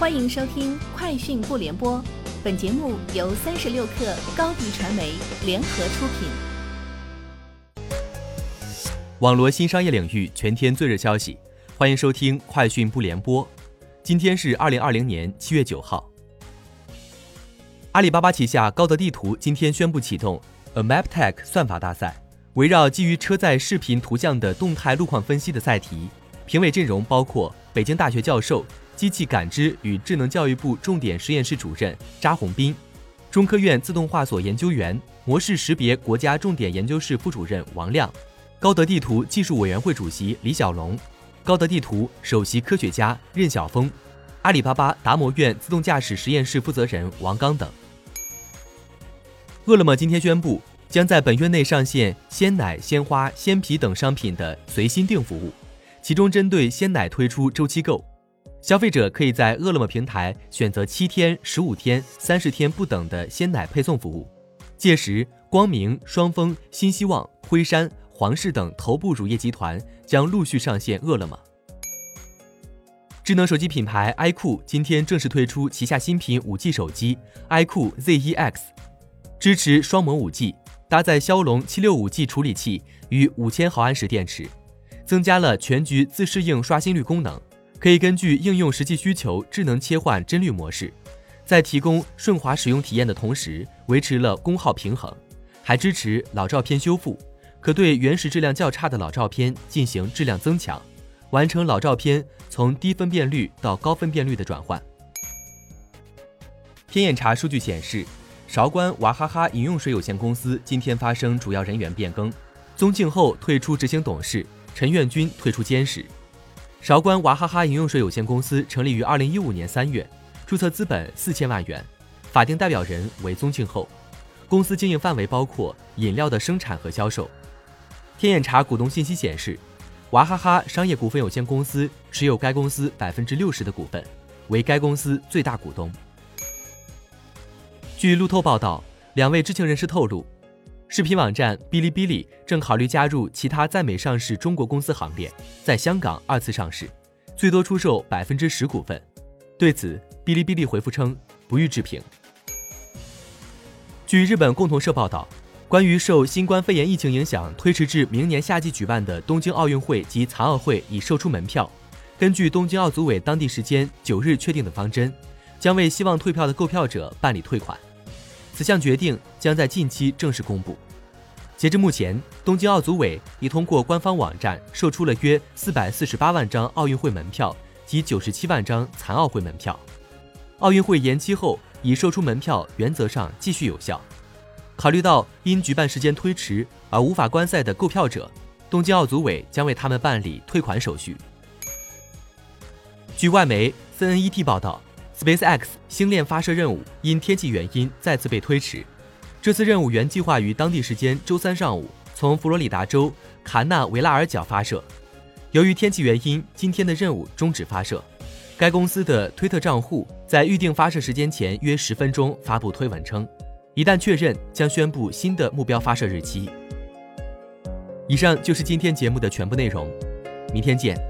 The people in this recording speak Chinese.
欢迎收听《快讯不联播》，本节目由三十六克高低传媒联合出品。网罗新商业领域全天最热消息，欢迎收听《快讯不联播》。今天是二零二零年七月九号。阿里巴巴旗下高德地图今天宣布启动 A Map Tech 算法大赛，围绕基于车载视频图像的动态路况分析的赛题，评委阵容包括北京大学教授。机器感知与智能教育部重点实验室主任扎宏斌，中科院自动化所研究员、模式识别国家重点研究室副主任王亮，高德地图技术委员会主席李小龙，高德地图首席科学家任晓峰，阿里巴巴达摩院自动驾驶实验室负责人王刚等。饿了么今天宣布，将在本月内上线鲜奶、鲜花、鲜皮等商品的随心订服务，其中针对鲜奶推出周期购。消费者可以在饿了么平台选择七天、十五天、三十天不等的鲜奶配送服务。届时，光明、双峰、新希望、辉山、皇氏等头部乳业集团将陆续上线饿了么。智能手机品牌 iQOO 今天正式推出旗下新品 5G 手机 iQOO Z1X，支持双模 5G，搭载骁龙 765G 处理器与5000毫安时电池，增加了全局自适应刷新率功能。可以根据应用实际需求智能切换帧率模式，在提供顺滑使用体验的同时，维持了功耗平衡，还支持老照片修复，可对原始质量较差的老照片进行质量增强，完成老照片从低分辨率到高分辨率的转换。天眼查数据显示，韶关娃哈哈饮用水有限公司今天发生主要人员变更，宗庆后退出执行董事，陈愿军退出监事。韶关娃哈哈饮用水有限公司成立于二零一五年三月，注册资本四千万元，法定代表人为宗庆后。公司经营范围包括饮料的生产和销售。天眼查股东信息显示，娃哈哈商业股份有限公司持有该公司百分之六十的股份，为该公司最大股东。据路透报道，两位知情人士透露。视频网站哔哩哔哩正考虑加入其他在美上市中国公司行列，在香港二次上市，最多出售百分之十股份。对此，哔哩哔哩回复称不予置评。据日本共同社报道，关于受新冠肺炎疫情影响推迟至明年夏季举办的东京奥运会及残奥会已售出门票，根据东京奥组委当地时间九日确定的方针，将为希望退票的购票者办理退款。此项决定将在近期正式公布。截至目前，东京奥组委已通过官方网站售出了约四百四十八万张奥运会门票及九十七万张残奥会门票。奥运会延期后，已售出门票原则上继续有效。考虑到因举办时间推迟而无法观赛的购票者，东京奥组委将为他们办理退款手续。据外媒 CNET 报道。SpaceX 星链发射任务因天气原因再次被推迟。这次任务原计划于当地时间周三上午从佛罗里达州卡纳维拉尔角发射，由于天气原因，今天的任务终止发射。该公司的推特账户在预定发射时间前约十分钟发布推文称，一旦确认，将宣布新的目标发射日期。以上就是今天节目的全部内容，明天见。